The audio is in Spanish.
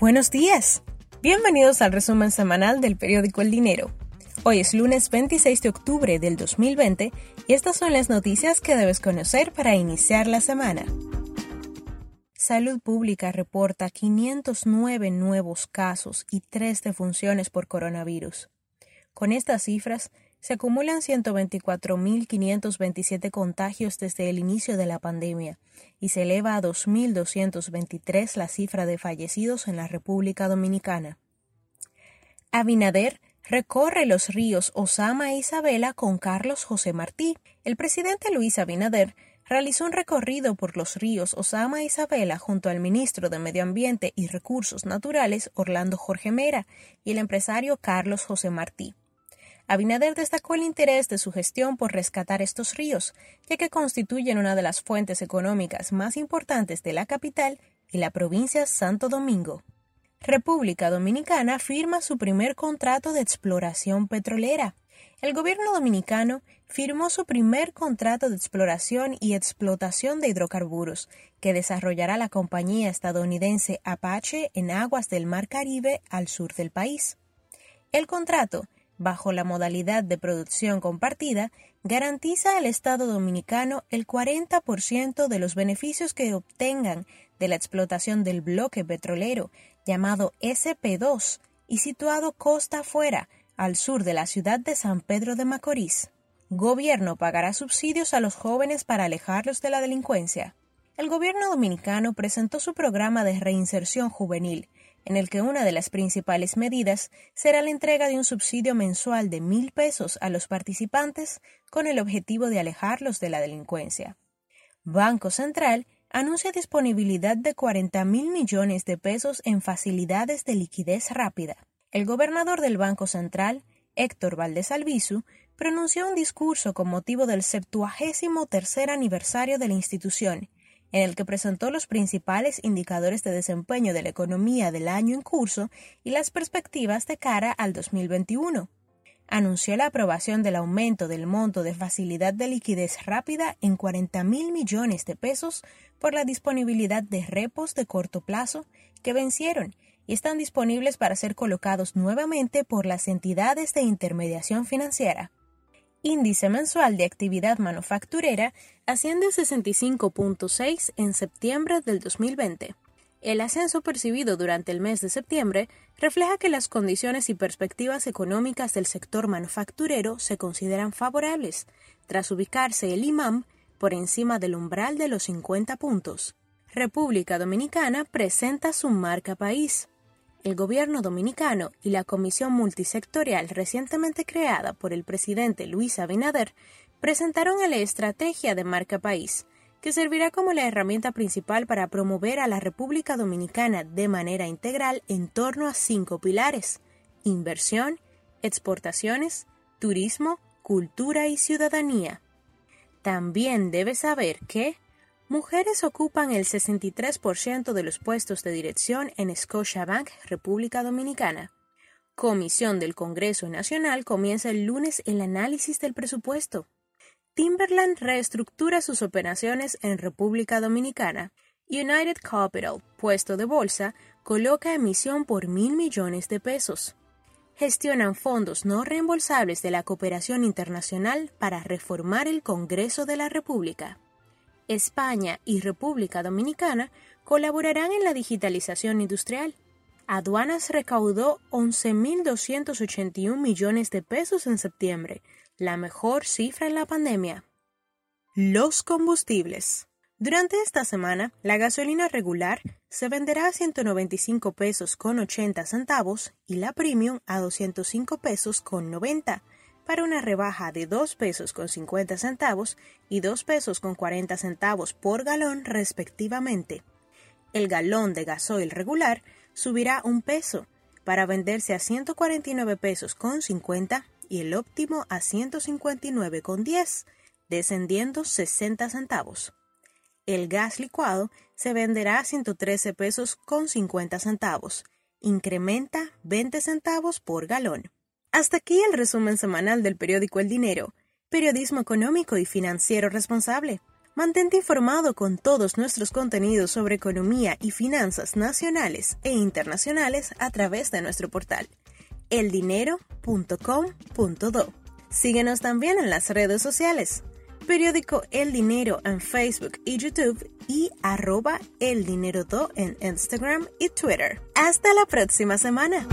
Buenos días. Bienvenidos al resumen semanal del periódico El Dinero. Hoy es lunes 26 de octubre del 2020 y estas son las noticias que debes conocer para iniciar la semana. Salud Pública reporta 509 nuevos casos y 3 defunciones por coronavirus. Con estas cifras, se acumulan 124.527 contagios desde el inicio de la pandemia y se eleva a 2.223 la cifra de fallecidos en la República Dominicana. Abinader recorre los ríos Osama e Isabela con Carlos José Martí. El presidente Luis Abinader realizó un recorrido por los ríos Osama e Isabela junto al ministro de Medio Ambiente y Recursos Naturales Orlando Jorge Mera y el empresario Carlos José Martí. Abinader destacó el interés de su gestión por rescatar estos ríos, ya que constituyen una de las fuentes económicas más importantes de la capital y la provincia Santo Domingo. República Dominicana firma su primer contrato de exploración petrolera. El gobierno dominicano firmó su primer contrato de exploración y explotación de hidrocarburos, que desarrollará la compañía estadounidense Apache en aguas del Mar Caribe al sur del país. El contrato bajo la modalidad de producción compartida, garantiza al Estado dominicano el 40% de los beneficios que obtengan de la explotación del bloque petrolero llamado SP2 y situado costa afuera, al sur de la ciudad de San Pedro de Macorís. Gobierno pagará subsidios a los jóvenes para alejarlos de la delincuencia. El gobierno dominicano presentó su programa de reinserción juvenil, en el que una de las principales medidas será la entrega de un subsidio mensual de mil pesos a los participantes con el objetivo de alejarlos de la delincuencia. Banco Central anuncia disponibilidad de 40 mil millones de pesos en facilidades de liquidez rápida. El gobernador del Banco Central, Héctor Valdés Albizu, pronunció un discurso con motivo del septuagésimo tercer aniversario de la institución en el que presentó los principales indicadores de desempeño de la economía del año en curso y las perspectivas de cara al 2021. Anunció la aprobación del aumento del monto de facilidad de liquidez rápida en 40 mil millones de pesos por la disponibilidad de repos de corto plazo que vencieron y están disponibles para ser colocados nuevamente por las entidades de intermediación financiera índice mensual de actividad manufacturera asciende a 65.6 en septiembre del 2020. El ascenso percibido durante el mes de septiembre refleja que las condiciones y perspectivas económicas del sector manufacturero se consideran favorables, tras ubicarse el IMAM por encima del umbral de los 50 puntos. República Dominicana presenta su marca país el gobierno dominicano y la comisión multisectorial recientemente creada por el presidente Luis Abinader presentaron la estrategia de marca país, que servirá como la herramienta principal para promover a la República Dominicana de manera integral en torno a cinco pilares inversión, exportaciones, turismo, cultura y ciudadanía. También debe saber que Mujeres ocupan el 63% de los puestos de dirección en Scotiabank, República Dominicana. Comisión del Congreso Nacional comienza el lunes el análisis del presupuesto. Timberland reestructura sus operaciones en República Dominicana. United Capital, puesto de bolsa, coloca emisión por mil millones de pesos. Gestionan fondos no reembolsables de la cooperación internacional para reformar el Congreso de la República. España y República Dominicana colaborarán en la digitalización industrial. Aduanas recaudó 11.281 millones de pesos en septiembre, la mejor cifra en la pandemia. Los combustibles. Durante esta semana, la gasolina regular se venderá a 195 pesos con 80 centavos y la premium a 205 pesos con 90 para una rebaja de 2 pesos con 50 centavos y 2 pesos con 40 centavos por galón respectivamente. El galón de gasoil regular subirá un peso para venderse a 149 pesos con 50 y el óptimo a 159 con 10, descendiendo 60 centavos. El gas licuado se venderá a 113 pesos con 50 centavos, incrementa 20 centavos por galón. Hasta aquí el resumen semanal del periódico El Dinero, periodismo económico y financiero responsable. Mantente informado con todos nuestros contenidos sobre economía y finanzas nacionales e internacionales a través de nuestro portal eldinero.com.do. Síguenos también en las redes sociales. Periódico El Dinero en Facebook y YouTube y arroba El Dinero Do en Instagram y Twitter. Hasta la próxima semana.